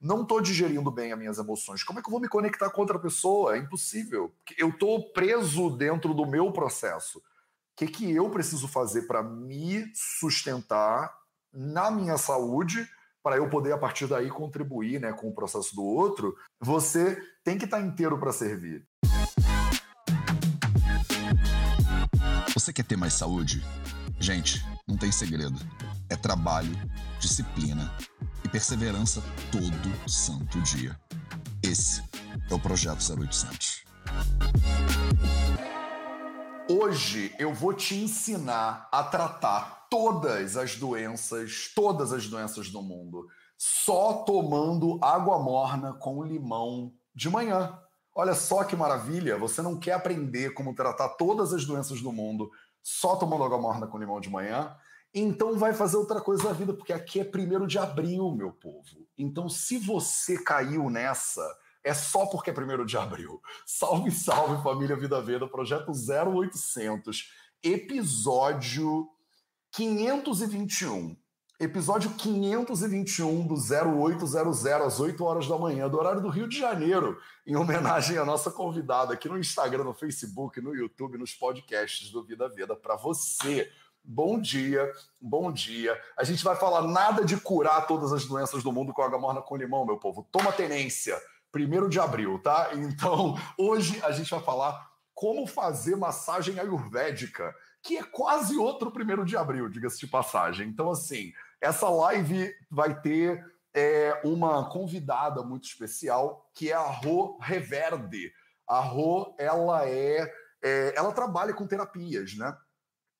não estou digerindo bem as minhas emoções. Como é que eu vou me conectar com outra pessoa? É impossível. Eu estou preso dentro do meu processo. O que, que eu preciso fazer para me sustentar na minha saúde, para eu poder, a partir daí, contribuir né, com o processo do outro? Você tem que estar tá inteiro para servir. Você quer ter mais saúde? Gente, não tem segredo. É trabalho, disciplina e perseverança todo santo dia. Esse é o Projeto 0800. Hoje eu vou te ensinar a tratar todas as doenças, todas as doenças do mundo, só tomando água morna com limão de manhã. Olha só que maravilha! Você não quer aprender como tratar todas as doenças do mundo só tomando água morna com limão de manhã? Então vai fazer outra coisa na vida, porque aqui é primeiro de abril, meu povo. Então, se você caiu nessa, é só porque é primeiro de abril. Salve, salve, família Vida Veda, projeto 0800, episódio 521. Episódio 521 do 0800 às 8 horas da manhã, do horário do Rio de Janeiro, em homenagem à nossa convidada aqui no Instagram, no Facebook, no YouTube, nos podcasts do Vida Veda para você. Bom dia, bom dia. A gente vai falar nada de curar todas as doenças do mundo com água morna com limão, meu povo. Toma tenência. Primeiro de abril, tá? Então, hoje a gente vai falar como fazer massagem ayurvédica, que é quase outro primeiro de abril, diga-se de passagem. Então, assim, essa live vai ter é, uma convidada muito especial, que é a Rô Reverde. A Rô, ela é, é, ela trabalha com terapias, né?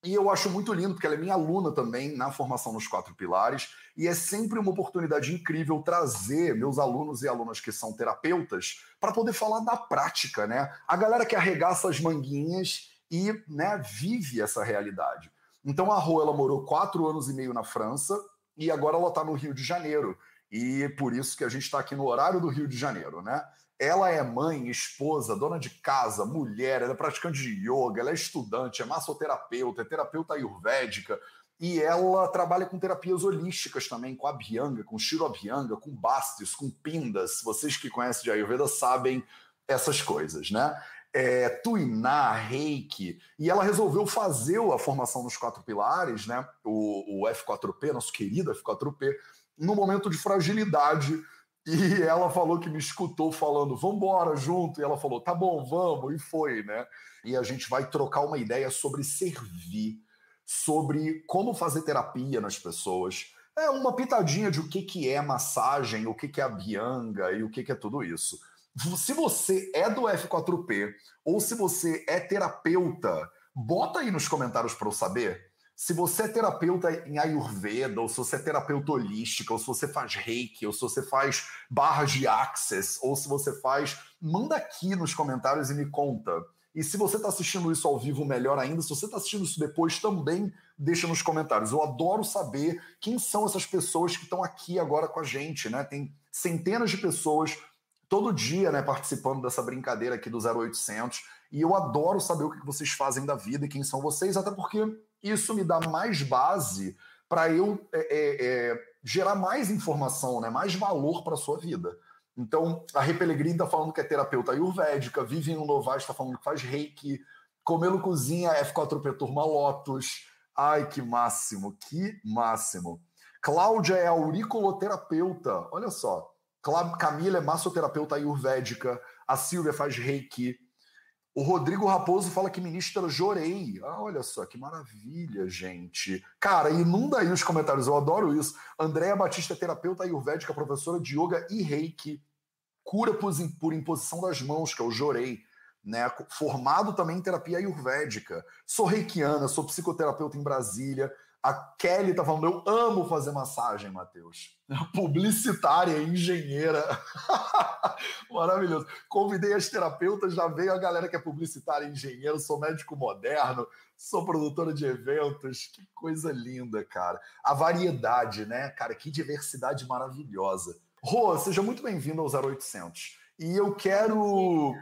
E eu acho muito lindo, porque ela é minha aluna também na formação nos quatro pilares, e é sempre uma oportunidade incrível trazer meus alunos e alunas que são terapeutas para poder falar da prática, né? A galera que arregaça as manguinhas e né, vive essa realidade. Então a Rô, ela morou quatro anos e meio na França e agora ela está no Rio de Janeiro. E por isso que a gente está aqui no horário do Rio de Janeiro, né? Ela é mãe, esposa, dona de casa, mulher, ela é praticante de yoga, ela é estudante, é massoterapeuta, é terapeuta ayurvédica, e ela trabalha com terapias holísticas também, com Abhyanga, com Shiro Abhyanga, com Bastis, com Pindas. Vocês que conhecem de Ayurveda sabem essas coisas, né? é, Tuiná, Reiki, e ela resolveu fazer a formação nos quatro pilares, né? O, o F4P, nosso querido F4P, no momento de fragilidade. E ela falou que me escutou falando, vambora junto. E ela falou, tá bom, vamos. E foi, né? E a gente vai trocar uma ideia sobre servir, sobre como fazer terapia nas pessoas. É uma pitadinha de o que, que é massagem, o que, que é a bianga e o que, que é tudo isso. Se você é do F4P ou se você é terapeuta, bota aí nos comentários para eu saber. Se você é terapeuta em Ayurveda, ou se você é terapeuta holística, ou se você faz reiki, ou se você faz barras de access, ou se você faz. Manda aqui nos comentários e me conta. E se você está assistindo isso ao vivo, melhor ainda. Se você está assistindo isso depois, também deixa nos comentários. Eu adoro saber quem são essas pessoas que estão aqui agora com a gente, né? Tem centenas de pessoas todo dia, né, participando dessa brincadeira aqui do 0800. E eu adoro saber o que vocês fazem da vida e quem são vocês, até porque isso me dá mais base para eu é, é, é, gerar mais informação, né, mais valor para a sua vida. Então, a Rê Pellegrini está falando que é terapeuta ayurvédica, Vivian Novaes está falando que faz reiki, Comelo Cozinha, F4P Turma Lotus. Ai, que máximo, que máximo. Cláudia é auriculoterapeuta, olha só. Camila é massoterapeuta ayurvédica, a Silvia faz reiki. O Rodrigo Raposo fala que ministra Jorei. Ah, olha só, que maravilha, gente. Cara, inunda aí os comentários, eu adoro isso. Andréa Batista, terapeuta ayurvédica, professora de yoga e reiki. Cura por imposição das mãos, que é o Jorei. Né, formado também em terapia ayurvédica. Sou reikiana, sou psicoterapeuta em Brasília. A Kelly tá falando, eu amo fazer massagem, Matheus. Publicitária, engenheira. Maravilhoso. Convidei as terapeutas, já veio a galera que é publicitária e engenheiro, sou médico moderno, sou produtora de eventos. Que coisa linda, cara. A variedade, né? Cara, que diversidade maravilhosa. Rô, seja muito bem-vindo ao 0800. E eu quero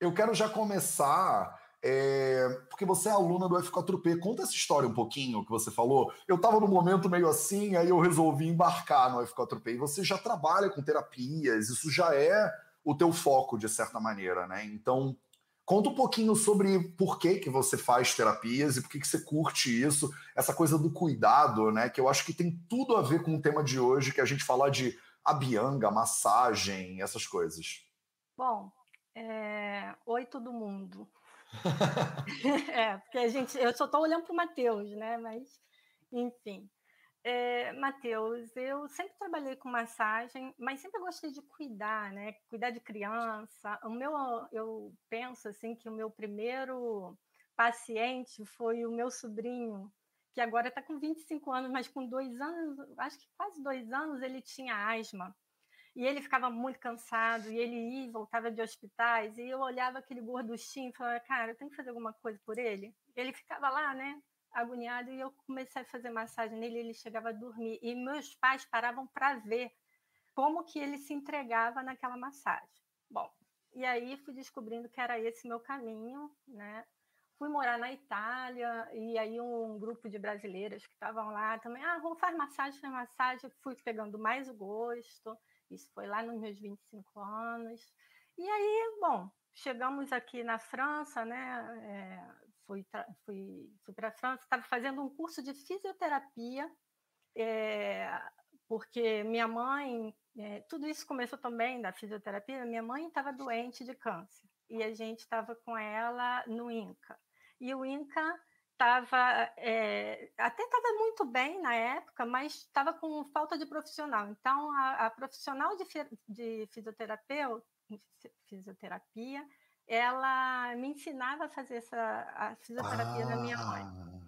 eu quero já começar é, porque você é aluna do F4P. Conta essa história um pouquinho que você falou. Eu estava num momento meio assim, aí eu resolvi embarcar no F4P. E você já trabalha com terapias, isso já é o teu foco, de certa maneira, né? Então, conta um pouquinho sobre por que, que você faz terapias e por que, que você curte isso, essa coisa do cuidado, né? Que eu acho que tem tudo a ver com o tema de hoje, que a gente fala de abianga, massagem, essas coisas. Bom, é... oi todo mundo. é, porque a gente, eu só estou olhando para o Matheus, né? Mas, enfim. É, Matheus, eu sempre trabalhei com massagem, mas sempre gostei de cuidar, né? Cuidar de criança. O meu, eu penso assim que o meu primeiro paciente foi o meu sobrinho, que agora está com 25 anos, mas com dois anos, acho que quase dois anos, ele tinha asma. E ele ficava muito cansado, e ele ia e voltava de hospitais, e eu olhava aquele gorduchinho e falava, cara, eu tenho que fazer alguma coisa por ele. Ele ficava lá, né, agoniado, e eu comecei a fazer massagem nele, ele chegava a dormir. E meus pais paravam para ver como que ele se entregava naquela massagem. Bom, e aí fui descobrindo que era esse meu caminho, né? Fui morar na Itália, e aí um grupo de brasileiras que estavam lá também, ah, vamos fazer massagem, fazer massagem, fui pegando mais o gosto. Isso foi lá nos meus 25 anos. E aí, bom, chegamos aqui na França, né? É, fui fui, fui para a França, estava fazendo um curso de fisioterapia, é, porque minha mãe, é, tudo isso começou também da fisioterapia. Minha mãe estava doente de câncer e a gente estava com ela no INCA. E o INCA estava é, até estava muito bem na época, mas estava com falta de profissional. Então, a, a profissional de, de fisioterapeuta, fisioterapia, ela me ensinava a fazer essa a fisioterapia ah. na minha mãe. Ah.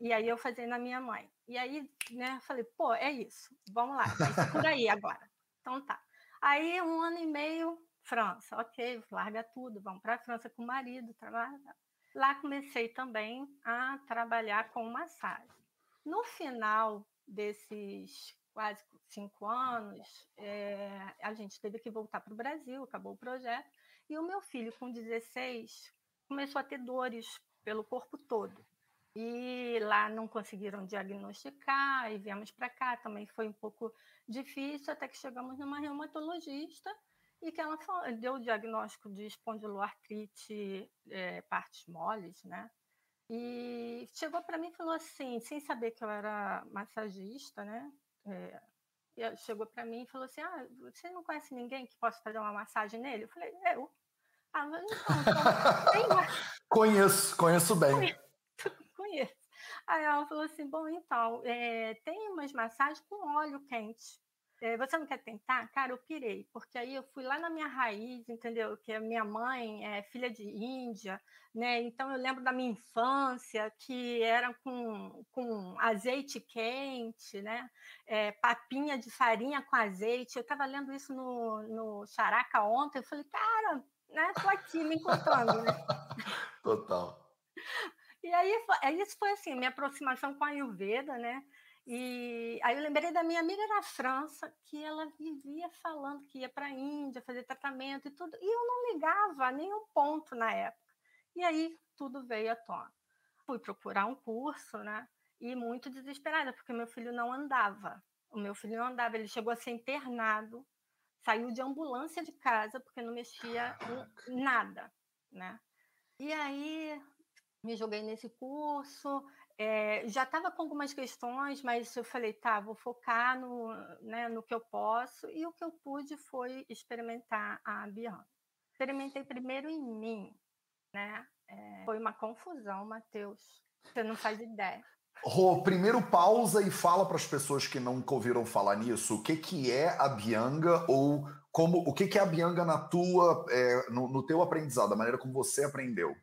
E aí eu fazia na minha mãe. E aí, né, eu falei, pô, é isso, vamos lá, vai por aí agora. Então tá. Aí, um ano e meio, França, ok, larga tudo, vamos para a França com o marido, trabalha. Lá comecei também a trabalhar com massagem. No final desses quase cinco anos, é, a gente teve que voltar para o Brasil, acabou o projeto, e o meu filho, com 16, começou a ter dores pelo corpo todo. E lá não conseguiram diagnosticar, e viemos para cá, também foi um pouco difícil, até que chegamos numa reumatologista, e que ela deu o diagnóstico de espondiloartrite, é, partes moles, né? E chegou para mim e falou assim, sem saber que eu era massagista, né? É, chegou para mim e falou assim: Ah, você não conhece ninguém que possa fazer uma massagem nele? Eu falei: Eu. Ah, mas então, então Conheço, conheço bem. Conheço, conheço. Aí ela falou assim: Bom, então, é, tem umas massagens com óleo quente. É, você não quer tentar? Cara, eu pirei, porque aí eu fui lá na minha raiz, entendeu? Que a minha mãe é filha de Índia, né? Então eu lembro da minha infância, que era com, com azeite quente, né? É, papinha de farinha com azeite. Eu estava lendo isso no, no Characa ontem, eu falei, cara, né? Tô aqui me encontrando, né? Total. E aí, isso foi assim, minha aproximação com a Ayurveda, né? E aí eu lembrei da minha amiga na França, que ela vivia falando que ia para a Índia fazer tratamento e tudo, e eu não ligava a nenhum ponto na época. E aí tudo veio à tona. Fui procurar um curso, né? E muito desesperada, porque meu filho não andava. O meu filho não andava, ele chegou a ser internado, saiu de ambulância de casa porque não mexia em nada, né? E aí me joguei nesse curso, é, já estava com algumas questões, mas eu falei, tá, vou focar no, né, no que eu posso, e o que eu pude foi experimentar a Bianca. Experimentei primeiro em mim, né? É, foi uma confusão, Matheus. Você não faz ideia. Rô, primeiro pausa e fala para as pessoas que nunca ouviram falar nisso, o que, que é a Bianga ou como o que, que é a Bianga na tua, é, no, no teu aprendizado, a maneira como você aprendeu.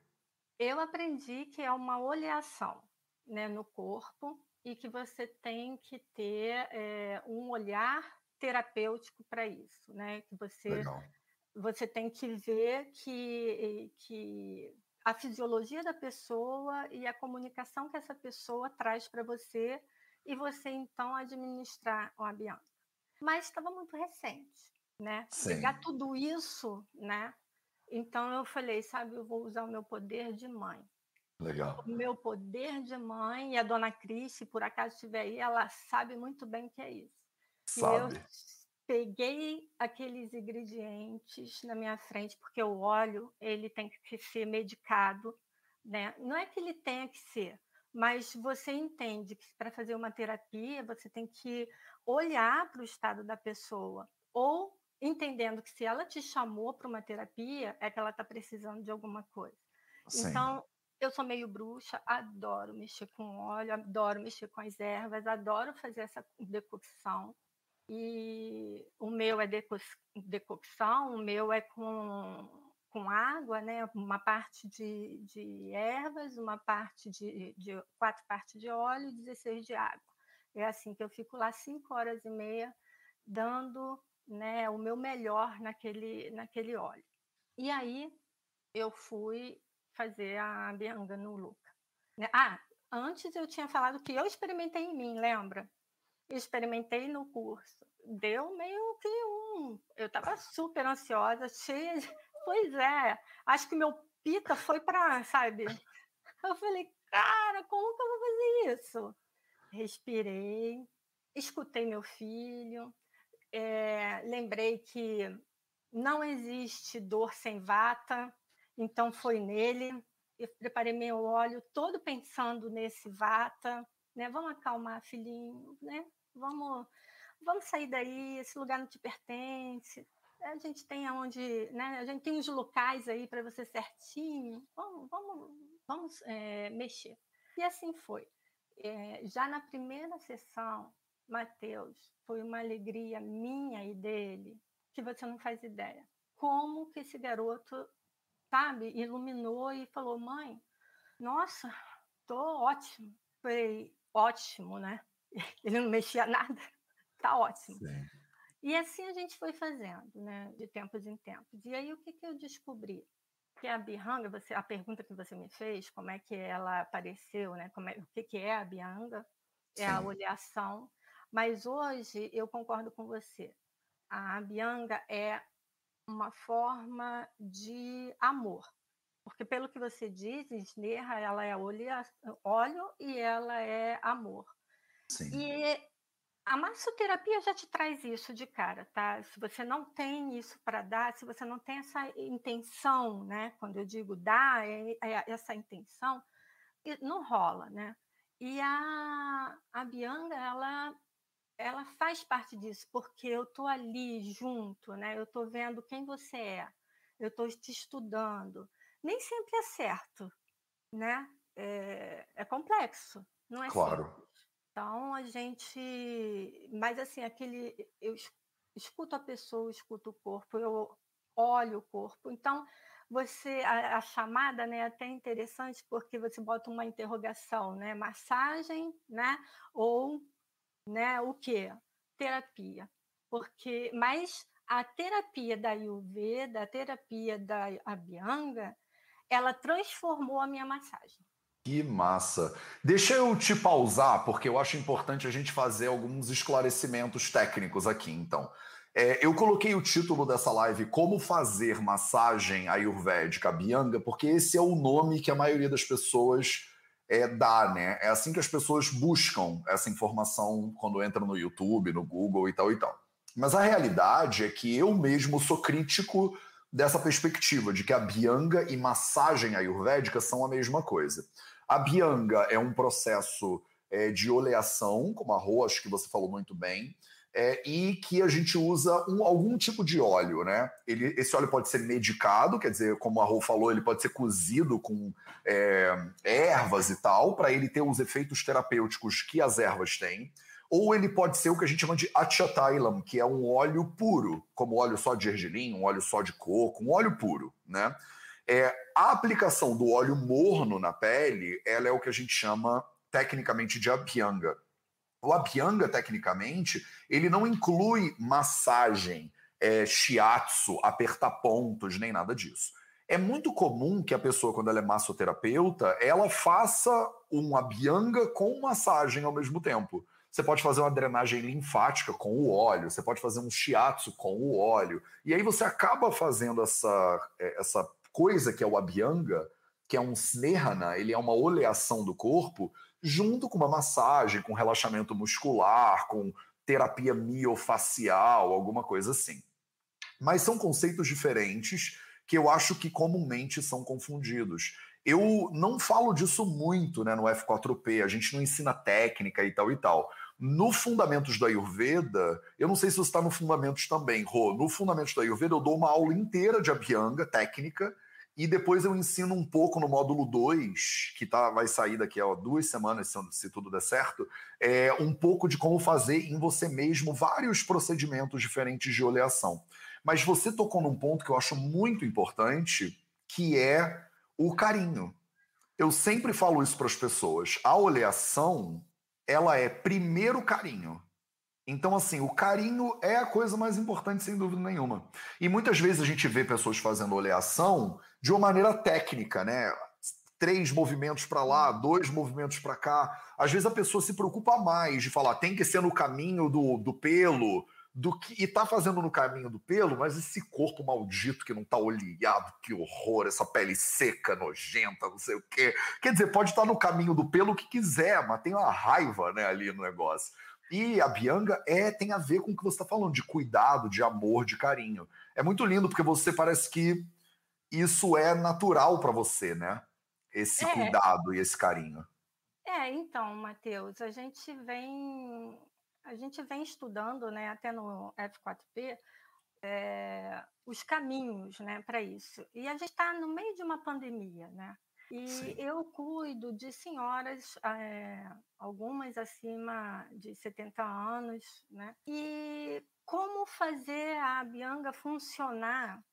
Eu aprendi que é uma oleação né, no corpo e que você tem que ter é, um olhar terapêutico para isso, né? Que você você tem que ver que, que a fisiologia da pessoa e a comunicação que essa pessoa traz para você e você então administrar o Bianca. Mas estava muito recente, né? Sim. Pegar tudo isso, né? Então eu falei, sabe, eu vou usar o meu poder de mãe. Legal. O meu poder de mãe, e a dona Cris, se por acaso estiver aí, ela sabe muito bem o que é isso. Sabe. Eu peguei aqueles ingredientes na minha frente, porque o óleo ele tem que ser medicado, né? Não é que ele tenha que ser, mas você entende que para fazer uma terapia você tem que olhar para o estado da pessoa ou entendendo que se ela te chamou para uma terapia é que ela está precisando de alguma coisa. Sim. Então eu sou meio bruxa, adoro mexer com óleo, adoro mexer com as ervas, adoro fazer essa decocção. E o meu é deco decocção, o meu é com, com água, né? uma parte de, de ervas, uma parte de, de quatro partes de óleo e 16 de água. É assim que eu fico lá cinco horas e meia dando né, o meu melhor naquele, naquele óleo. E aí eu fui fazer a Bianga no Luca. Né? Ah, antes eu tinha falado que eu experimentei em mim, lembra? Experimentei no curso. Deu meio que um. Eu estava super ansiosa, cheia de. Pois é, acho que meu pita foi para, sabe? Eu falei, cara, como que eu vou fazer isso? Respirei, escutei meu filho, é, lembrei que não existe dor sem vata, então foi nele. Eu preparei meu óleo todo pensando nesse vata, né? Vamos acalmar, filhinho, né? Vamos, vamos sair daí. Esse lugar não te pertence. A gente tem aonde, né? A gente tem uns locais aí para você certinho. Vamos, vamos, vamos é, mexer. E assim foi. É, já na primeira sessão, Mateus, foi uma alegria minha e dele que você não faz ideia. Como que esse garoto sabe, iluminou e falou: mãe, nossa, tô ótimo. Falei, ótimo, né? Ele não mexia nada, tá ótimo. Sim. E assim a gente foi fazendo, né, de tempos em tempos. E aí o que, que eu descobri? Que a Bihanga, você, a pergunta que você me fez, como é que ela apareceu, né? Como é, o que, que é a Bihanga? É a oleação. Mas hoje eu concordo com você. A Bianga é uma forma de amor. Porque pelo que você diz, Snerra, ela é óleo e ela é amor. Sim. E a massoterapia já te traz isso de cara, tá? Se você não tem isso para dar, se você não tem essa intenção, né? Quando eu digo dar, é, é essa intenção, não rola, né? E a, a Bianga, ela ela faz parte disso, porque eu estou ali junto, né? Eu estou vendo quem você é, eu estou te estudando. Nem sempre é certo, né? É, é complexo, não é Claro. Simples. Então a gente, mas assim, aquele eu escuto a pessoa, escuto o corpo, eu olho o corpo. Então você a, a chamada, né, é até interessante porque você bota uma interrogação, né? Massagem, né? Ou né? O que? Terapia. Porque, mas a terapia da Ayurveda, a terapia da Abhyanga, ela transformou a minha massagem. Que massa! Deixa eu te pausar, porque eu acho importante a gente fazer alguns esclarecimentos técnicos aqui, então. É, eu coloquei o título dessa live Como Fazer Massagem Ayurvédica Abhyanga, porque esse é o nome que a maioria das pessoas é, dá, né? É assim que as pessoas buscam essa informação quando entram no YouTube, no Google e tal e tal. Mas a realidade é que eu mesmo sou crítico dessa perspectiva de que a bianga e massagem ayurvédica são a mesma coisa. A bianga é um processo é, de oleação, como a Rô, acho que você falou muito bem, é, e que a gente usa um, algum tipo de óleo, né? Ele, esse óleo pode ser medicado, quer dizer, como a Rô falou, ele pode ser cozido com é, ervas e tal, para ele ter os efeitos terapêuticos que as ervas têm. Ou ele pode ser o que a gente chama de achatailam, que é um óleo puro, como óleo só de gergelim, um óleo só de coco, um óleo puro, né? É, a aplicação do óleo morno na pele, ela é o que a gente chama tecnicamente de abhyanga. O Abhyanga, tecnicamente, ele não inclui massagem, é, shiatsu, apertar pontos, nem nada disso. É muito comum que a pessoa, quando ela é massoterapeuta, ela faça um Abhyanga com massagem ao mesmo tempo. você pode fazer uma drenagem linfática com o óleo, você pode fazer um shiatsu com o óleo, e aí você acaba fazendo essa, é, essa coisa que é o abhyanga, que é um snehana, ele é uma oleação do corpo, junto com uma massagem, com relaxamento muscular, com terapia miofacial, alguma coisa assim. Mas são conceitos diferentes que eu acho que comumente são confundidos. Eu não falo disso muito né, no F4P, a gente não ensina técnica e tal e tal. No Fundamentos da Ayurveda, eu não sei se você está no Fundamentos também, Rô. No Fundamentos da Ayurveda, eu dou uma aula inteira de Abhyanga, técnica, e depois eu ensino um pouco no módulo 2, que tá, vai sair daqui a duas semanas, se, se, tudo der certo, é, um pouco de como fazer em você mesmo vários procedimentos diferentes de oleação. Mas você tocou num ponto que eu acho muito importante, que é o carinho. Eu sempre falo isso para as pessoas. A oleação ela é primeiro carinho. Então, assim, o carinho é a coisa mais importante, sem dúvida nenhuma. E muitas vezes a gente vê pessoas fazendo oleação de uma maneira técnica, né? Três movimentos para lá, dois movimentos para cá. Às vezes a pessoa se preocupa mais de falar, tem que ser no caminho do, do pelo, do que e tá fazendo no caminho do pelo, mas esse corpo maldito que não tá oleado, que horror, essa pele seca, nojenta, não sei o quê. Quer dizer, pode estar tá no caminho do pelo que quiser, mas tem uma raiva, né, ali no negócio. E a Bianga é tem a ver com o que você está falando, de cuidado, de amor, de carinho. É muito lindo porque você parece que isso é natural para você, né? Esse é. cuidado e esse carinho. É, então, Matheus, a gente vem a gente vem estudando, né, até no F4P, é, os caminhos né, para isso. E a gente está no meio de uma pandemia, né? E Sim. eu cuido de senhoras, é, algumas acima de 70 anos, né? E como fazer a Bianga funcionar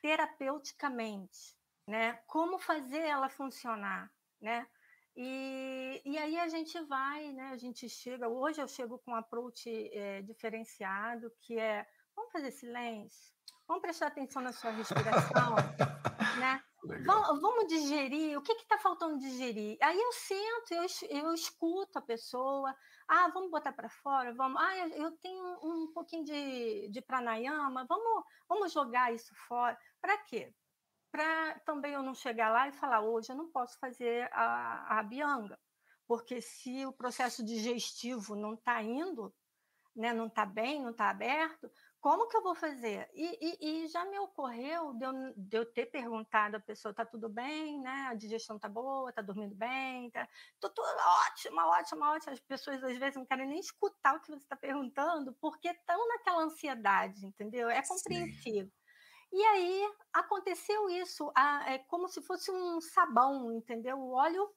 terapeuticamente, né? Como fazer ela funcionar, né? E, e aí a gente vai, né? A gente chega. Hoje eu chego com um approach é, diferenciado, que é vamos fazer silêncio, vamos prestar atenção na sua respiração, né? Vamos, digerir, o que está faltando digerir? Aí eu sento, eu, eu escuto a pessoa, ah, vamos botar para fora, vamos, ah, eu tenho um pouquinho de, de pranayama, vamos, vamos jogar isso fora. Para quê? para também eu não chegar lá e falar, hoje eu não posso fazer a, a bianga, porque se o processo digestivo não está indo, né, não está bem, não está aberto, como que eu vou fazer? E, e, e já me ocorreu de eu, de eu, ter perguntado à pessoa, está tudo bem, né? A digestão está boa, está dormindo bem, está tudo ótima, ótima, ótima. As pessoas às vezes não querem nem escutar o que você está perguntando, porque estão naquela ansiedade, entendeu? É compreensível. Sim. E aí aconteceu isso, é como se fosse um sabão, entendeu? O óleo,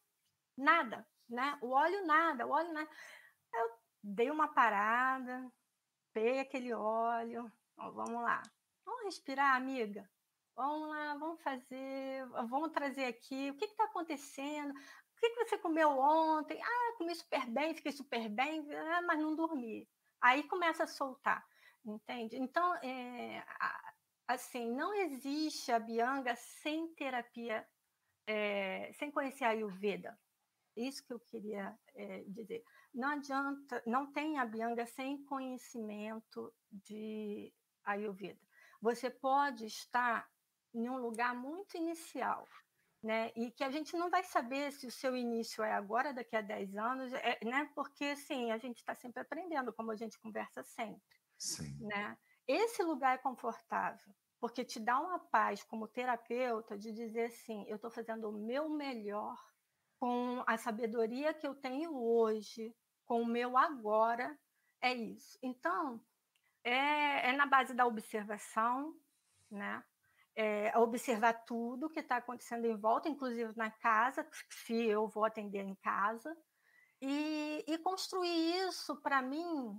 nada, né? O óleo, nada, o óleo, nada. Eu dei uma parada, peguei aquele óleo, ó, vamos lá. Vamos respirar, amiga? Vamos lá, vamos fazer, vamos trazer aqui. O que está acontecendo? O que, que você comeu ontem? Ah, comi super bem, fiquei super bem, ah, mas não dormi. Aí começa a soltar, entende? Então, é, assim, não existe a Bianga sem terapia, é, sem conhecer a Ayurveda. Isso que eu queria é, dizer. Não adianta, não tem a Bianga sem conhecimento de Ayurveda. Você pode estar em um lugar muito inicial, né? E que a gente não vai saber se o seu início é agora, daqui a 10 anos, é, né? Porque, assim, a gente está sempre aprendendo, como a gente conversa sempre. Sim. Né? Esse lugar é confortável, porque te dá uma paz como terapeuta de dizer assim: eu estou fazendo o meu melhor com a sabedoria que eu tenho hoje, com o meu agora, é isso. Então, é, é na base da observação, né? É, observar tudo que está acontecendo em volta, inclusive na casa, se eu vou atender em casa, e, e construir isso para mim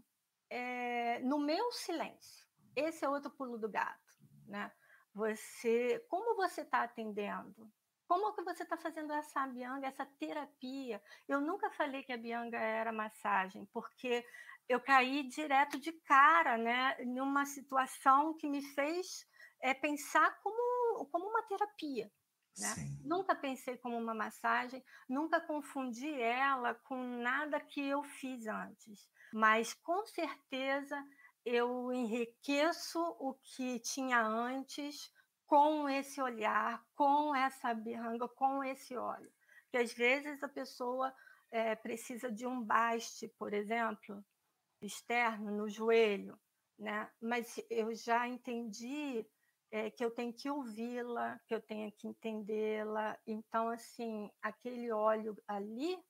é, no meu silêncio. Esse é outro pulo do gato, né? Você, como você está atendendo? Como que você está fazendo essa bianga, essa terapia? Eu nunca falei que a bianga era massagem, porque eu caí direto de cara, né, numa situação que me fez é, pensar como, como uma terapia. Né? Nunca pensei como uma massagem, nunca confundi ela com nada que eu fiz antes. mas com certeza eu enriqueço o que tinha antes com esse olhar, com essa birranga, com esse óleo. Porque às vezes a pessoa é, precisa de um baste, por exemplo, externo no joelho, né? Mas eu já entendi é, que eu tenho que ouvi-la, que eu tenho que entendê-la. Então, assim, aquele óleo ali,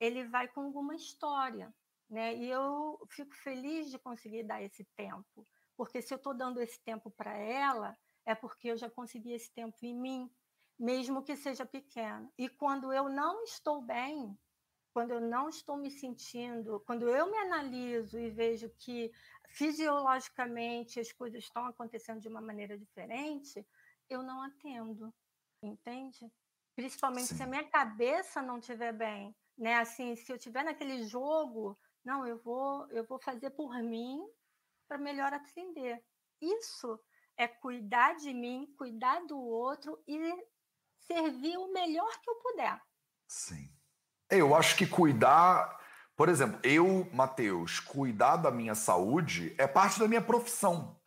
ele vai com alguma história, né? E eu fico feliz de conseguir dar esse tempo, porque se eu estou dando esse tempo para ela, é porque eu já consegui esse tempo em mim, mesmo que seja pequeno. E quando eu não estou bem, quando eu não estou me sentindo, quando eu me analiso e vejo que fisiologicamente as coisas estão acontecendo de uma maneira diferente, eu não atendo, entende? Principalmente Sim. se a minha cabeça não estiver bem, né? Assim, se eu estiver naquele jogo, não, eu vou, eu vou fazer por mim para melhor atender. Isso é cuidar de mim, cuidar do outro e servir o melhor que eu puder. Sim. Eu acho que cuidar, por exemplo, eu, Matheus, cuidar da minha saúde é parte da minha profissão.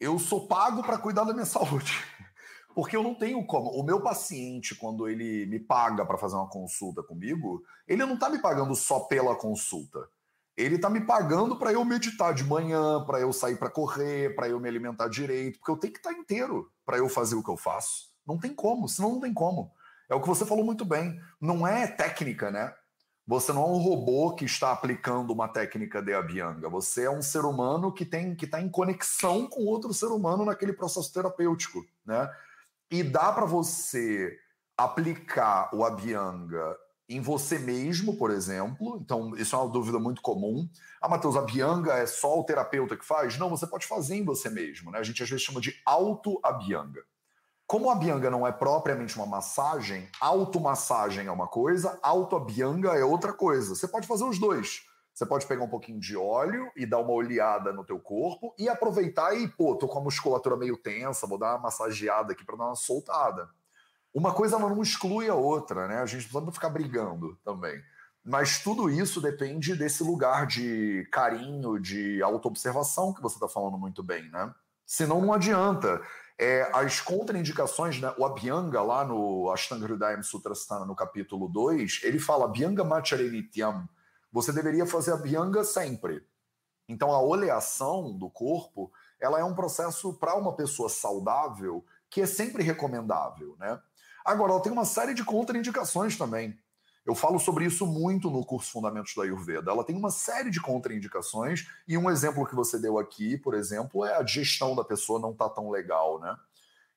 Eu sou pago para cuidar da minha saúde. Porque eu não tenho como. O meu paciente, quando ele me paga para fazer uma consulta comigo, ele não está me pagando só pela consulta. Ele está me pagando para eu meditar de manhã, para eu sair para correr, para eu me alimentar direito, porque eu tenho que estar tá inteiro para eu fazer o que eu faço. Não tem como, senão não tem como. É o que você falou muito bem. Não é técnica, né? Você não é um robô que está aplicando uma técnica de Abhyanga. Você é um ser humano que tem que está em conexão com outro ser humano naquele processo terapêutico, né? E dá para você aplicar o Abhyanga em você mesmo, por exemplo. Então, isso é uma dúvida muito comum. Ah, Matheus, a Bianga é só o terapeuta que faz? Não, você pode fazer em você mesmo. Né? A gente às vezes chama de auto-abianga. Como a bianga não é propriamente uma massagem, automassagem é uma coisa, auto-abianga é outra coisa. Você pode fazer os dois. Você pode pegar um pouquinho de óleo e dar uma olhada no teu corpo e aproveitar e, pô, tô com a musculatura meio tensa, vou dar uma massageada aqui para dar uma soltada. Uma coisa não exclui a outra, né? A gente precisa ficar brigando também. Mas tudo isso depende desse lugar de carinho, de autoobservação que você está falando muito bem, né? Senão não adianta. É, as contraindicações, né, o Abhyanga, lá no Ashtanga Hridayam Sutrasthana, no capítulo 2, ele fala Abhyanga Macharenityam. Você deveria fazer Abhyanga sempre. Então, a oleação do corpo, ela é um processo para uma pessoa saudável que é sempre recomendável, né? Agora, ela tem uma série de contraindicações também. Eu falo sobre isso muito no curso Fundamentos da Ayurveda. Ela tem uma série de contraindicações, e um exemplo que você deu aqui, por exemplo, é a digestão da pessoa não tá tão legal, né?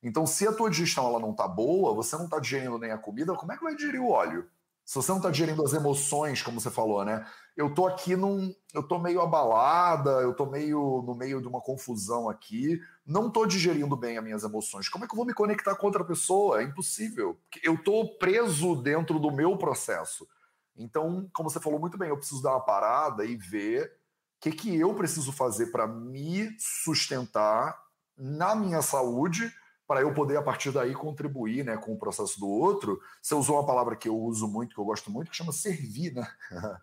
Então, se a tua digestão ela não tá boa, você não tá digerindo nem a comida, como é que vai digerir o óleo? Se você não está digerindo as emoções, como você falou, né? Eu tô aqui num. Eu tô meio abalada, eu tô meio no meio de uma confusão aqui, não tô digerindo bem as minhas emoções. Como é que eu vou me conectar com outra pessoa? É impossível. Eu tô preso dentro do meu processo. Então, como você falou muito bem, eu preciso dar uma parada e ver o que, que eu preciso fazer para me sustentar na minha saúde para eu poder, a partir daí, contribuir né, com o processo do outro. Você usou uma palavra que eu uso muito, que eu gosto muito, que chama servir, né?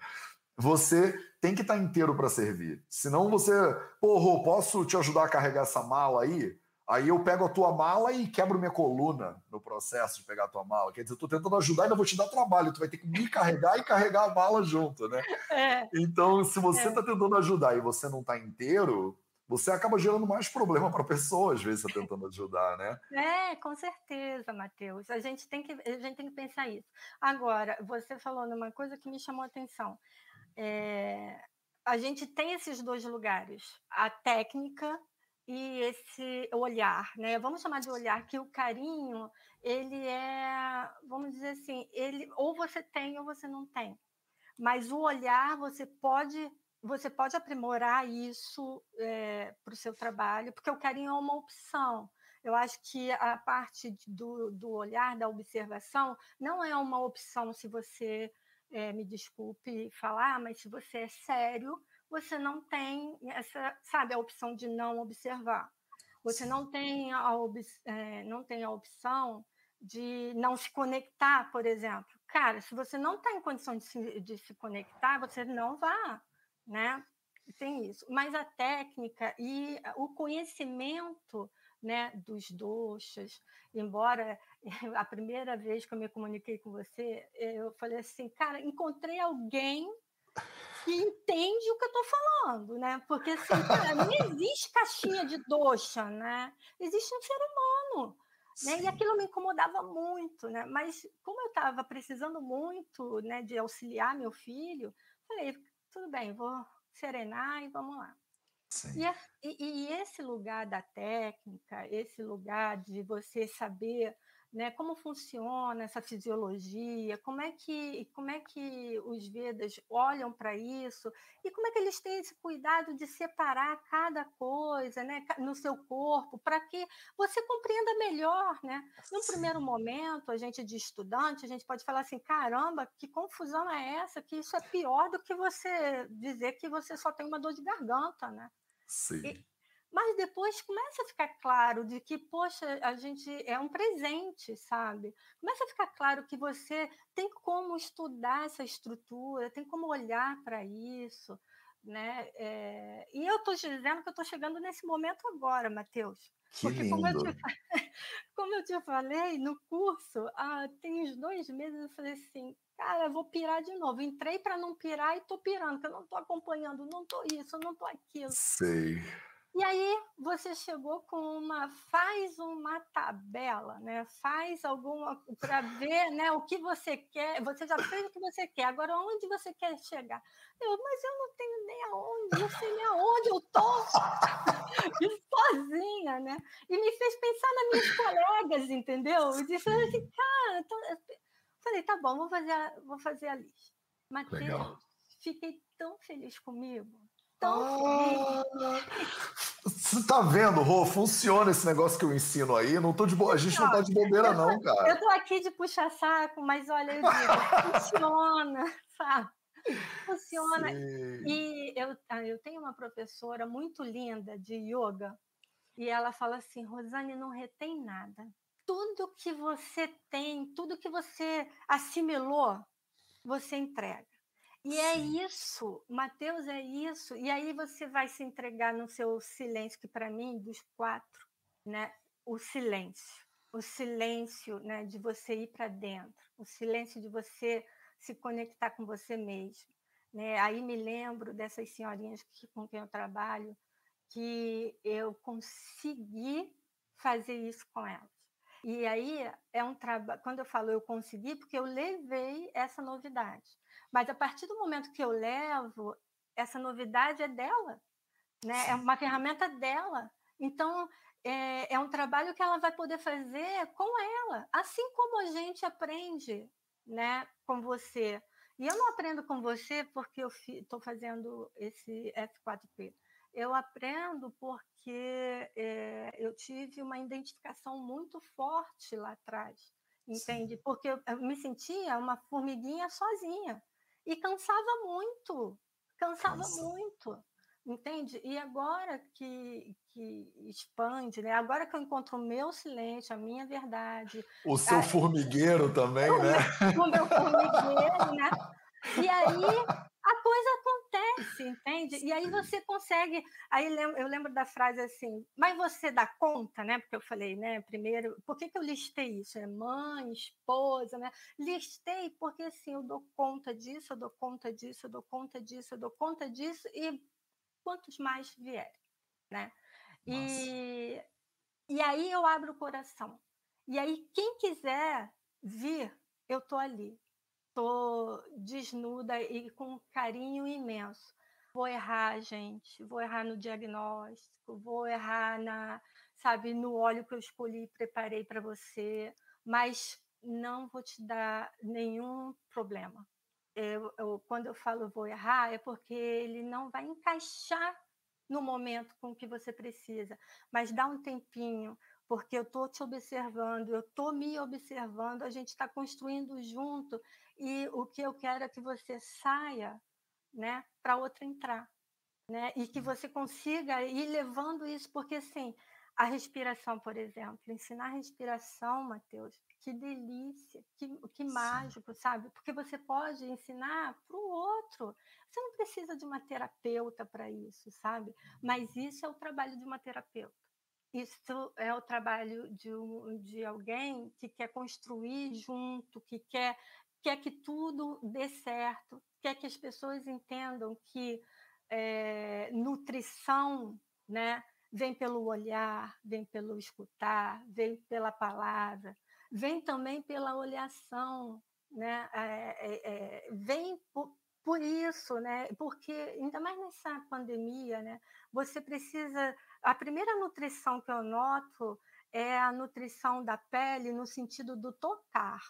Você tem que estar tá inteiro para servir. Senão você, porra, posso te ajudar a carregar essa mala aí? Aí eu pego a tua mala e quebro minha coluna no processo de pegar a tua mala. Quer dizer, eu tô tentando ajudar e ainda vou te dar trabalho. Tu vai ter que me carregar e carregar a mala junto, né? É. Então, se você está é. tentando ajudar e você não está inteiro, você acaba gerando mais problema para a pessoa, às vezes, tá tentando ajudar, né? É, com certeza, Matheus. A gente, tem que, a gente tem que pensar isso. Agora, você falou numa coisa que me chamou a atenção. É, a gente tem esses dois lugares, a técnica e esse olhar, né? Vamos chamar de olhar que o carinho, ele é, vamos dizer assim, ele ou você tem ou você não tem. Mas o olhar você pode você pode aprimorar isso é, para o seu trabalho, porque o carinho é uma opção. Eu acho que a parte do, do olhar, da observação, não é uma opção se você, é, me desculpe falar, mas se você é sério, você não tem essa, sabe, a opção de não observar. Você não tem a, é, não tem a opção de não se conectar, por exemplo. Cara, se você não está em condição de se, de se conectar, você não vá né? tem isso. Mas a técnica e o conhecimento né, dos doxas, embora a primeira vez que eu me comuniquei com você, eu falei assim, cara, encontrei alguém que entende o que eu estou falando, né? Porque assim, cara, não existe caixinha de doxa, né? Existe um ser humano. Né? E aquilo me incomodava muito, né? Mas como eu estava precisando muito, né, de auxiliar meu filho, falei, tudo bem, vou serenar e vamos lá. E, e, e, esse lugar da técnica, esse lugar de você saber né, como funciona essa fisiologia, como é que, como é que os Vedas olham para isso e como é que eles têm esse cuidado de separar cada coisa né, no seu corpo para que você compreenda melhor. Né? No primeiro momento, a gente de estudante, a gente pode falar assim, caramba, que confusão é essa? Que isso é pior do que você dizer que você só tem uma dor de garganta. Né? Sim. E, mas depois começa a ficar claro de que, poxa, a gente é um presente, sabe? Começa a ficar claro que você tem como estudar essa estrutura, tem como olhar para isso, né? É... E eu estou dizendo que eu estou chegando nesse momento agora, Matheus. Que Porque, lindo. Como eu, te, como eu te falei, no curso, ah, tem uns dois meses, eu falei assim, cara, eu vou pirar de novo. Entrei para não pirar e estou pirando, porque eu não estou acompanhando, não estou isso, não estou aquilo. Sei. E aí você chegou com uma faz uma tabela, né? Faz alguma para ver, né, o que você quer. Você já fez o que você quer. Agora onde você quer chegar? Eu, mas eu não tenho nem aonde, não sei nem aonde eu tô. sozinha, né? E me fez pensar nas minhas colegas, entendeu? E disse assim, cara, tô... falei, tá bom, vou fazer a, vou fazer a lista. Mateus, fiquei tão feliz comigo tão ah, Você tá vendo, Rô? Funciona esse negócio que eu ensino aí. Não tô de bo... A gente não tá de bobeira, não, cara. Eu tô aqui de puxar saco, mas olha, eu digo, funciona, sabe? Funciona. Sim. E eu, ah, eu tenho uma professora muito linda de yoga, e ela fala assim: Rosane, não retém nada. Tudo que você tem, tudo que você assimilou, você entrega. E é isso, Mateus, é isso. E aí você vai se entregar no seu silêncio, que para mim, dos quatro, né, o silêncio. O silêncio né, de você ir para dentro, o silêncio de você se conectar com você mesmo. Né? Aí me lembro dessas senhorinhas que, com quem eu trabalho, que eu consegui fazer isso com elas. E aí é um trabalho. Quando eu falo eu consegui, porque eu levei essa novidade. Mas a partir do momento que eu levo, essa novidade é dela, né? É uma ferramenta dela. Então, é, é, um trabalho que ela vai poder fazer com ela, assim como a gente aprende, né, com você. E eu não aprendo com você porque eu estou fazendo esse F4P. Eu aprendo porque é, eu tive uma identificação muito forte lá atrás, entende? Sim. Porque eu, me sentia uma formiguinha sozinha. E cansava muito, cansava Cansa. muito, entende? E agora que, que expande, né? agora que eu encontro o meu silêncio, a minha verdade. O seu a... formigueiro também, o né? Meu, o meu formigueiro, né? E aí a coisa acontece, entende? E aí você consegue. Aí eu lembro da frase assim, mas você dá conta, né? Porque eu falei, né? Primeiro, por que, que eu listei isso? É mãe, esposa, né? Listei porque assim, eu dou conta disso, eu dou conta disso, eu dou conta disso, eu dou conta disso, e quantos mais vierem, né? E, e aí eu abro o coração. E aí, quem quiser vir, eu tô ali estou desnuda e com um carinho imenso. Vou errar, gente, vou errar no diagnóstico, vou errar na, sabe, no óleo que eu escolhi e preparei para você, mas não vou te dar nenhum problema. Eu, eu, quando eu falo vou errar, é porque ele não vai encaixar no momento com que você precisa, mas dá um tempinho, porque eu estou te observando, eu estou me observando, a gente está construindo junto e o que eu quero é que você saia né, para outra entrar. Né? E que você consiga ir levando isso, porque assim, A respiração, por exemplo, ensinar a respiração, Matheus, que delícia, que, que mágico, sabe? Porque você pode ensinar para o outro. Você não precisa de uma terapeuta para isso, sabe? Mas isso é o trabalho de uma terapeuta. Isso é o trabalho de, um, de alguém que quer construir junto, que quer, quer que tudo dê certo, quer que as pessoas entendam que é, nutrição, né? Vem pelo olhar, vem pelo escutar, vem pela palavra, vem também pela olhação, né? É, é, vem por, por, isso, né? Porque ainda mais nessa pandemia, né? Você precisa. A primeira nutrição que eu noto é a nutrição da pele no sentido do tocar.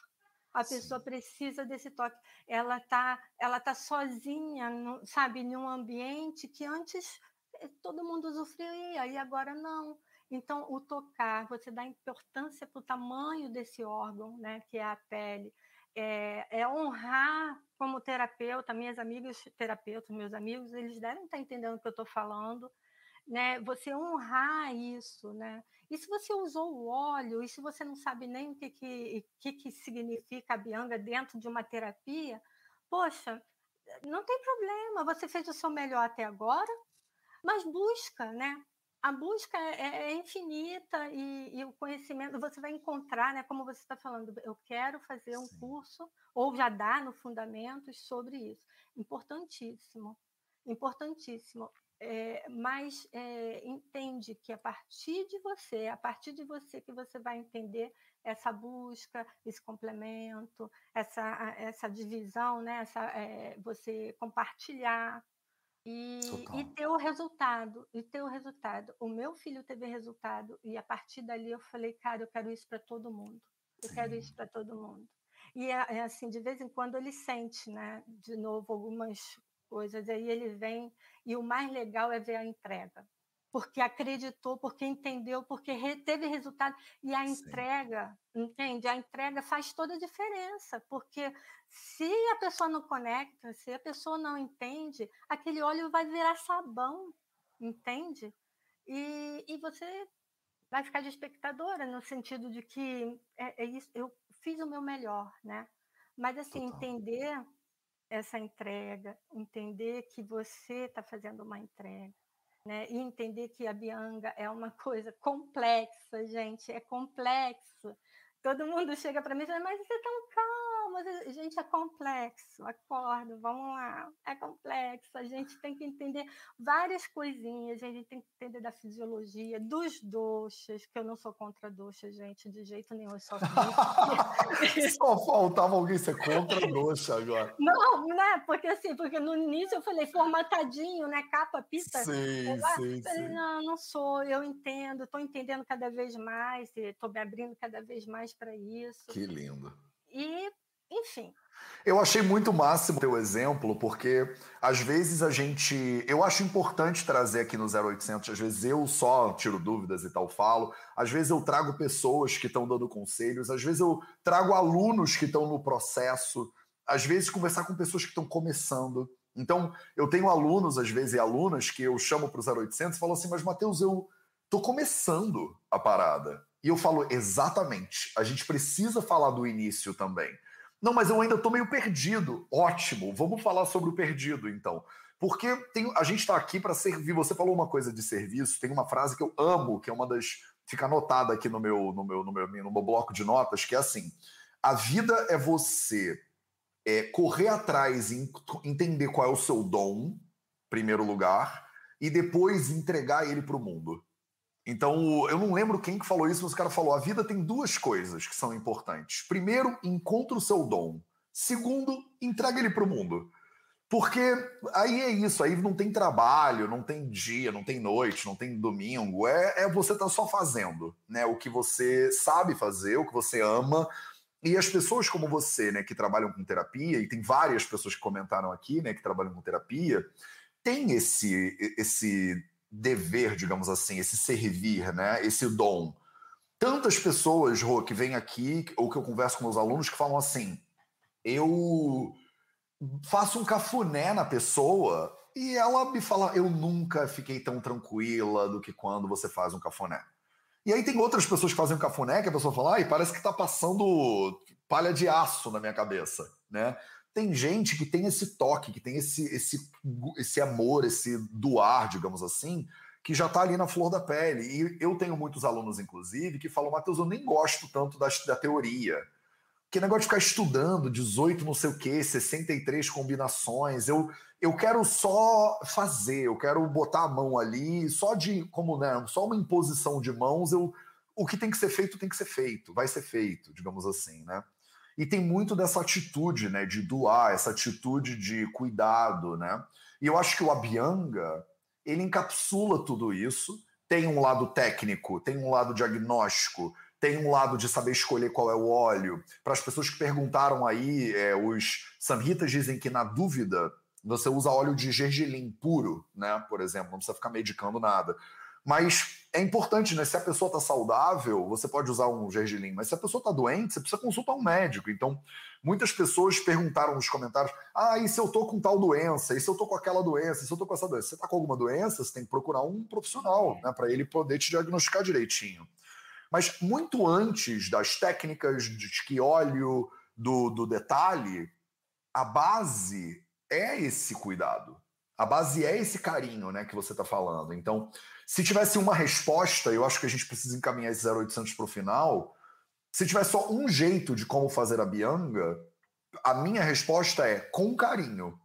A Sim. pessoa precisa desse toque. Ela tá, ela tá sozinha, no, sabe, em um ambiente que antes eh, todo mundo usufruía e agora não. Então, o tocar, você dá importância para o tamanho desse órgão, né, que é a pele. É, é, honrar como terapeuta, minhas amigas terapeutas, meus amigos, eles devem estar entendendo o que eu estou falando, né? Você honrar isso, né? E se você usou o óleo, e se você não sabe nem o que, que, que, que significa a bianga dentro de uma terapia, poxa, não tem problema, você fez o seu melhor até agora, mas busca, né? A busca é, é, infinita e, e, o conhecimento você vai encontrar, né? Como você está falando, eu quero fazer um Sim. curso ou já dá no fundamentos sobre isso. Importantíssimo, importantíssimo. É, mas é, entende que a partir de você, a partir de você que você vai entender essa busca, esse complemento, essa, essa divisão, né? essa, é, você compartilhar, e, e, ter o resultado, e ter o resultado. O meu filho teve resultado, e a partir dali eu falei, cara, eu quero isso para todo mundo. Eu Sim. quero isso para todo mundo. E é, é, assim, de vez em quando ele sente, né, de novo, algumas coisas, aí ele vem, e o mais legal é ver a entrega. Porque acreditou, porque entendeu, porque teve resultado. E a Sim. entrega, entende? A entrega faz toda a diferença, porque se a pessoa não conecta, se a pessoa não entende, aquele óleo vai virar sabão, entende? E, e você vai ficar de espectadora, no sentido de que é, é isso, eu fiz o meu melhor, né? Mas assim, Total. entender essa entrega, entender que você está fazendo uma entrega, né? E entender que a Bianga é uma coisa complexa, gente, é complexo. Todo mundo chega para mim e fala, mas você é tão calma, gente, é complexo, acordo, vamos lá, é complexo, a gente tem que entender várias coisinhas, a gente tem que entender da fisiologia, dos doxas, que eu não sou contra doxas, gente, de jeito nenhum, eu só Só faltava alguém ser contra doxa agora. Não, né, porque assim, porque no início eu falei formatadinho, né, capa, pita. Sim, sim, falei, sim. Não, não sou, eu entendo, estou entendendo cada vez mais, estou me abrindo cada vez mais para isso. Que lindo. E, enfim. Eu achei muito máximo o teu exemplo, porque às vezes a gente. Eu acho importante trazer aqui no 0800, às vezes eu só tiro dúvidas e tal, falo, às vezes eu trago pessoas que estão dando conselhos, às vezes eu trago alunos que estão no processo, às vezes conversar com pessoas que estão começando. Então, eu tenho alunos, às vezes, e alunas que eu chamo para o 0800 e falo assim: Mas, Matheus, eu tô começando a parada. E eu falo, exatamente, a gente precisa falar do início também. Não, mas eu ainda estou meio perdido. Ótimo, vamos falar sobre o perdido, então. Porque tem, a gente está aqui para servir. Você falou uma coisa de serviço, tem uma frase que eu amo, que é uma das. Fica anotada aqui no meu, no meu, no meu, no meu bloco de notas, que é assim: a vida é você é, correr atrás e entender qual é o seu dom, primeiro lugar, e depois entregar ele para o mundo. Então, eu não lembro quem que falou isso, mas o cara falou: a vida tem duas coisas que são importantes. Primeiro, encontra o seu dom. Segundo, entrega ele para o mundo. Porque aí é isso, aí não tem trabalho, não tem dia, não tem noite, não tem domingo, é, é você tá só fazendo, né? O que você sabe fazer, o que você ama. E as pessoas como você, né, que trabalham com terapia, e tem várias pessoas que comentaram aqui, né, que trabalham com terapia, tem esse esse dever, digamos assim, esse servir, né? esse dom. Tantas pessoas, Rô, que vêm aqui, ou que eu converso com meus alunos, que falam assim: eu faço um cafuné na pessoa e ela me fala: eu nunca fiquei tão tranquila do que quando você faz um cafuné. E aí tem outras pessoas que fazem um cafuné que a pessoa fala, ai, parece que está passando palha de aço na minha cabeça, né? Tem gente que tem esse toque, que tem esse, esse, esse amor, esse doar, digamos assim, que já está ali na flor da pele. E eu tenho muitos alunos, inclusive, que falam, Matheus, eu nem gosto tanto da, da teoria. Que negócio de ficar estudando 18 não sei o quê, 63 combinações. Eu, eu quero só fazer, eu quero botar a mão ali, só de como, né, só uma imposição de mãos, eu o que tem que ser feito tem que ser feito, vai ser feito, digamos assim, né? E tem muito dessa atitude, né, de doar, essa atitude de cuidado, né? E eu acho que o Abianga, ele encapsula tudo isso. Tem um lado técnico, tem um lado diagnóstico, tem um lado de saber escolher qual é o óleo. Para as pessoas que perguntaram aí, é, os samhitas dizem que na dúvida você usa óleo de gergelim puro, né? Por exemplo, não precisa ficar medicando nada. Mas é importante, né? Se a pessoa está saudável, você pode usar um gergelim, mas se a pessoa está doente, você precisa consultar um médico. Então, muitas pessoas perguntaram nos comentários: ah, e se eu tô com tal doença? E se eu tô com aquela doença? E se eu tô com essa doença? Você está com alguma doença? Você tem que procurar um profissional, né? Para ele poder te diagnosticar direitinho. Mas muito antes das técnicas de que óleo, do, do detalhe, a base é esse cuidado. A base é esse carinho, né, que você está falando. Então, se tivesse uma resposta, eu acho que a gente precisa encaminhar esse 0800 para o final. Se tivesse só um jeito de como fazer a bianga, a minha resposta é com carinho.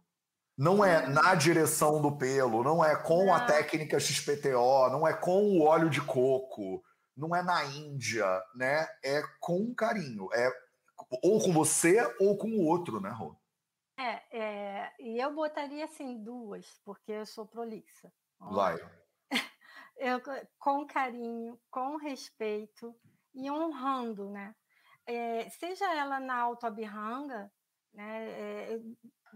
Não é hum. na direção do pelo, não é com a técnica XPTO, não é com o óleo de coco, não é na Índia, né? É com carinho. É ou com você ou com o outro, né, Rô? É, é, e eu botaria assim duas, porque eu sou prolixa. Vai. Eu, com carinho, com respeito e honrando, né? É, seja ela na autoabirranga, né? É,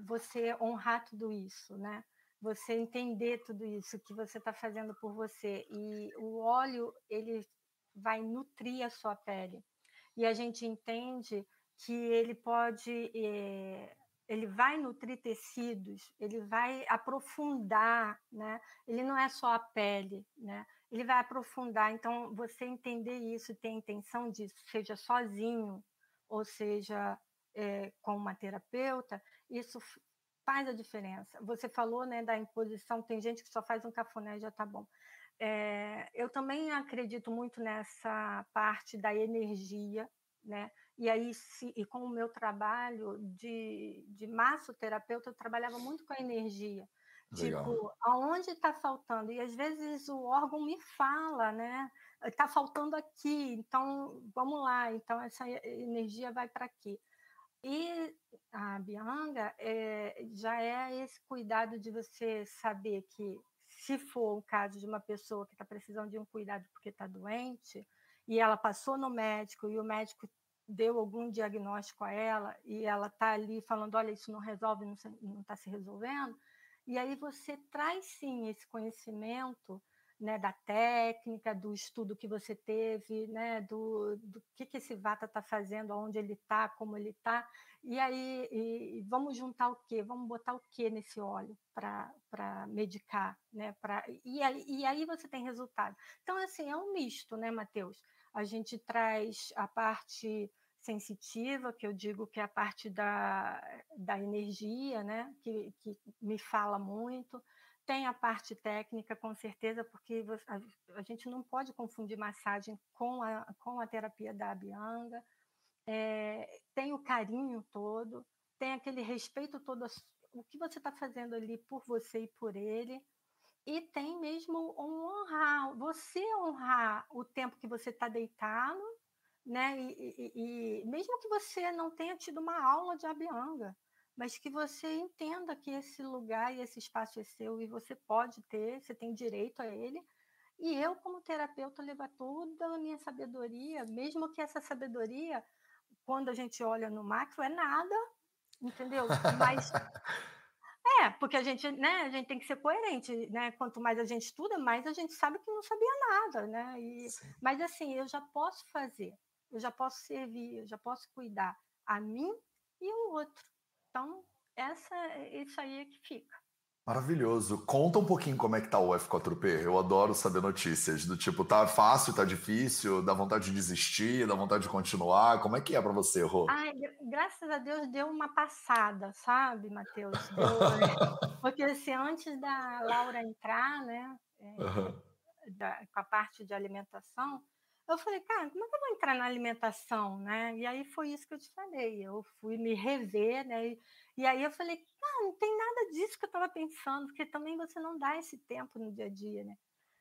você honrar tudo isso, né? Você entender tudo isso que você está fazendo por você e o óleo ele vai nutrir a sua pele e a gente entende que ele pode é, ele vai nutrir tecidos, ele vai aprofundar, né? Ele não é só a pele, né? Ele vai aprofundar. Então, você entender isso, ter a intenção disso, seja sozinho ou seja é, com uma terapeuta, isso faz a diferença. Você falou, né, da imposição. Tem gente que só faz um cafuné e já tá bom. É, eu também acredito muito nessa parte da energia, né? E aí, se, e com o meu trabalho de, de massoterapeuta, eu trabalhava muito com a energia. Legal. Tipo, aonde está faltando? E às vezes o órgão me fala, né? Está faltando aqui, então vamos lá. Então essa energia vai para aqui. E a Bianga é, já é esse cuidado de você saber que, se for o caso de uma pessoa que está precisando de um cuidado porque está doente, e ela passou no médico e o médico deu algum diagnóstico a ela e ela está ali falando, olha, isso não resolve, não está se resolvendo, e aí você traz sim esse conhecimento né, da técnica, do estudo que você teve, né, do, do que, que esse vata está fazendo, aonde ele está, como ele está, e aí e, vamos juntar o quê? Vamos botar o quê nesse óleo para medicar, né? Pra, e, aí, e aí você tem resultado. Então, assim, é um misto, né, Matheus? A gente traz a parte sensitiva, que eu digo que é a parte da, da energia, né, que, que me fala muito. Tem a parte técnica, com certeza, porque a, a gente não pode confundir massagem com a, com a terapia da Bianga. É, tem o carinho todo, tem aquele respeito todo, o que você está fazendo ali por você e por ele. E tem mesmo um honrar, você honrar o tempo que você está deitado né? E, e, e, mesmo que você não tenha tido uma aula de Abianga, mas que você entenda que esse lugar e esse espaço é seu e você pode ter, você tem direito a ele. E eu, como terapeuta, levar toda a minha sabedoria, mesmo que essa sabedoria, quando a gente olha no macro, é nada, entendeu? Mas é, porque a gente, né, a gente tem que ser coerente, né? Quanto mais a gente estuda, mais a gente sabe que não sabia nada, né? E, mas assim, eu já posso fazer eu já posso servir, eu já posso cuidar a mim e o outro. Então, essa, isso aí é que fica. Maravilhoso. Conta um pouquinho como é que tá o F4P. Eu adoro saber notícias do tipo, tá fácil, tá difícil, dá vontade de desistir, dá vontade de continuar. Como é que é para você, Rô? Ai, graças a Deus deu uma passada, sabe, Matheus? Porque assim, antes da Laura entrar, né, uhum. da, com a parte de alimentação, eu falei, cara, como é que eu vou entrar na alimentação, né? E aí foi isso que eu te falei. Eu fui me rever, né? E, e aí eu falei, ah, não tem nada disso que eu estava pensando, porque também você não dá esse tempo no dia a dia, né?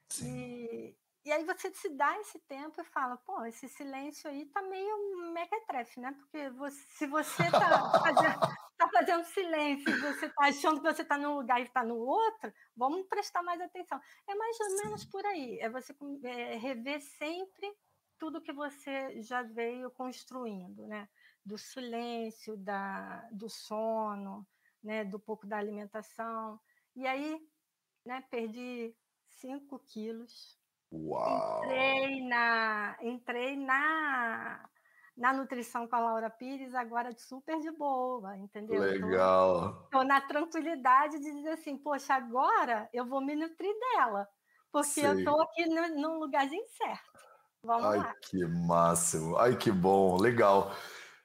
Sim. E, e aí você se dá esse tempo e fala, pô, esse silêncio aí tá meio mequetrefe, né? Porque você, se você tá fazendo, fazendo silêncio você tá achando que você tá num lugar e está no outro, vamos prestar mais atenção. É mais ou menos por aí. É você é, rever sempre tudo que você já veio construindo, né? Do silêncio, da, do sono, né? Do pouco da alimentação. E aí, né? Perdi 5 quilos Uau! Entrei na, entrei na, na nutrição com a Laura Pires agora super de boa, entendeu? Legal. Estou na tranquilidade de dizer assim, poxa, agora eu vou me nutrir dela, porque Sei. eu estou aqui no, num lugarzinho certo. Vamos Ai, lá. que máximo. Ai, que bom, legal.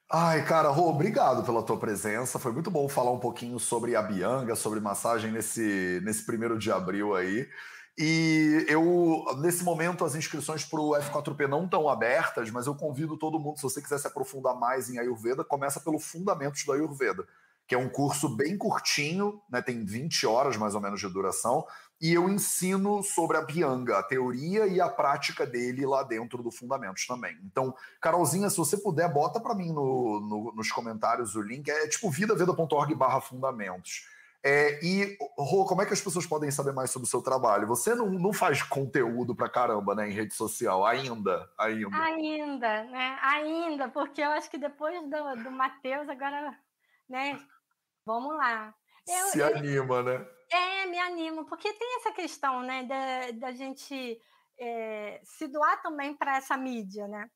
Ai, cara, Rô, obrigado pela tua presença. Foi muito bom falar um pouquinho sobre a Bianga, sobre massagem nesse, nesse primeiro de abril aí. E eu, nesse momento, as inscrições para o F4P não estão abertas, mas eu convido todo mundo, se você quiser se aprofundar mais em Ayurveda, começa pelo Fundamentos do Ayurveda, que é um curso bem curtinho, né, tem 20 horas mais ou menos de duração, e eu ensino sobre a Bianga, a teoria e a prática dele lá dentro do Fundamentos também. Então, Carolzinha, se você puder, bota para mim no, no, nos comentários o link, é tipo vidaveda.org barra fundamentos. É, e, Rô, como é que as pessoas podem saber mais sobre o seu trabalho? Você não, não faz conteúdo pra caramba, né, em rede social, ainda, ainda. Ainda, né, ainda, porque eu acho que depois do, do Matheus, agora, né, vamos lá. Eu, Se eu, anima, né? É, me animo, porque tem essa questão, né, da, da gente é, se doar também para essa mídia, né?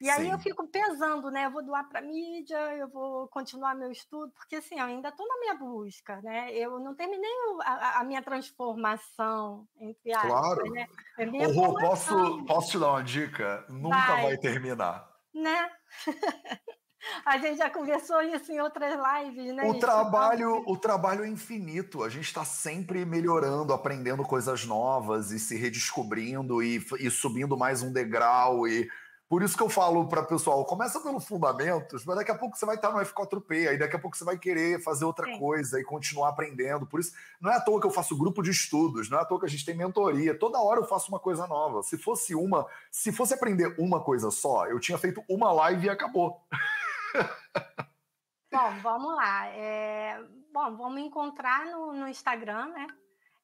E aí Sim. eu fico pesando, né? Eu vou doar para mídia, eu vou continuar meu estudo, porque assim, eu ainda estou na minha busca, né? Eu não terminei a, a minha transformação, entre aspas, claro. né? Ô, Rô, posso, posso te dar uma dica? Nunca vai, vai terminar. Né? A gente já conversou isso em outras lives, né? O trabalho, o trabalho é infinito. A gente está sempre melhorando, aprendendo coisas novas e se redescobrindo e, e subindo mais um degrau e por isso que eu falo para o pessoal, começa pelo fundamentos, mas daqui a pouco você vai estar no F4P, aí daqui a pouco você vai querer fazer outra Sim. coisa e continuar aprendendo. Por isso, não é à toa que eu faço grupo de estudos, não é à toa que a gente tem mentoria. Toda hora eu faço uma coisa nova. Se fosse uma, se fosse aprender uma coisa só, eu tinha feito uma live e acabou. Bom, vamos lá. É... Bom, vamos encontrar no, no Instagram, né?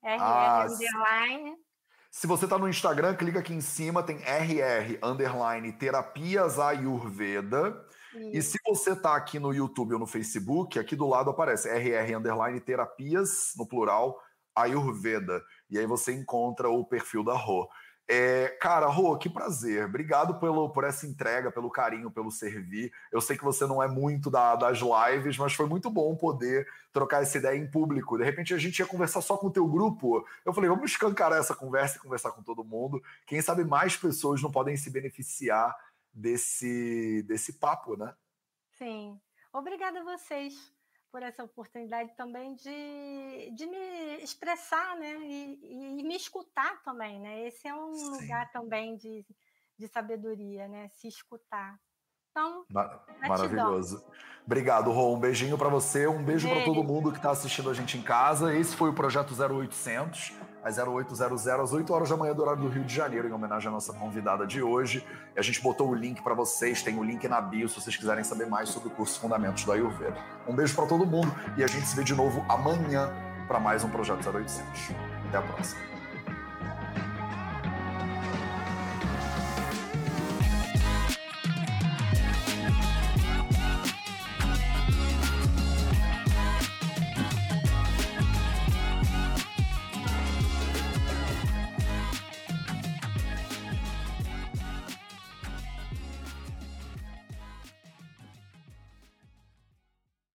RR ah, Underline. Se você está no Instagram, clica aqui em cima, tem RR underline terapias Ayurveda. E se você está aqui no YouTube ou no Facebook, aqui do lado aparece RR underline terapias, no plural, Ayurveda. E aí você encontra o perfil da Rô. É, cara, Rô, que prazer. Obrigado pelo, por essa entrega, pelo carinho, pelo servir. Eu sei que você não é muito da, das lives, mas foi muito bom poder trocar essa ideia em público. De repente a gente ia conversar só com o teu grupo. Eu falei, vamos escancarar essa conversa e conversar com todo mundo. Quem sabe mais pessoas não podem se beneficiar desse, desse papo, né? Sim. Obrigada a vocês por essa oportunidade também de, de me expressar, né? E, e me escutar também, né? Esse é um Sim. lugar também de, de sabedoria, né? Se escutar. Então, maravilhoso. Obrigado, Rô. Um beijinho para você, um beijo, beijo. para todo mundo que está assistindo a gente em casa. Esse foi o projeto 0800, às 0800 às 8 horas da manhã do horário do Rio de Janeiro, em homenagem à nossa convidada de hoje. E a gente botou o link para vocês, tem o link na bio se vocês quiserem saber mais sobre o curso Fundamentos do Ayurveda. Um beijo para todo mundo e a gente se vê de novo amanhã para mais um projeto 0800. Até a próxima.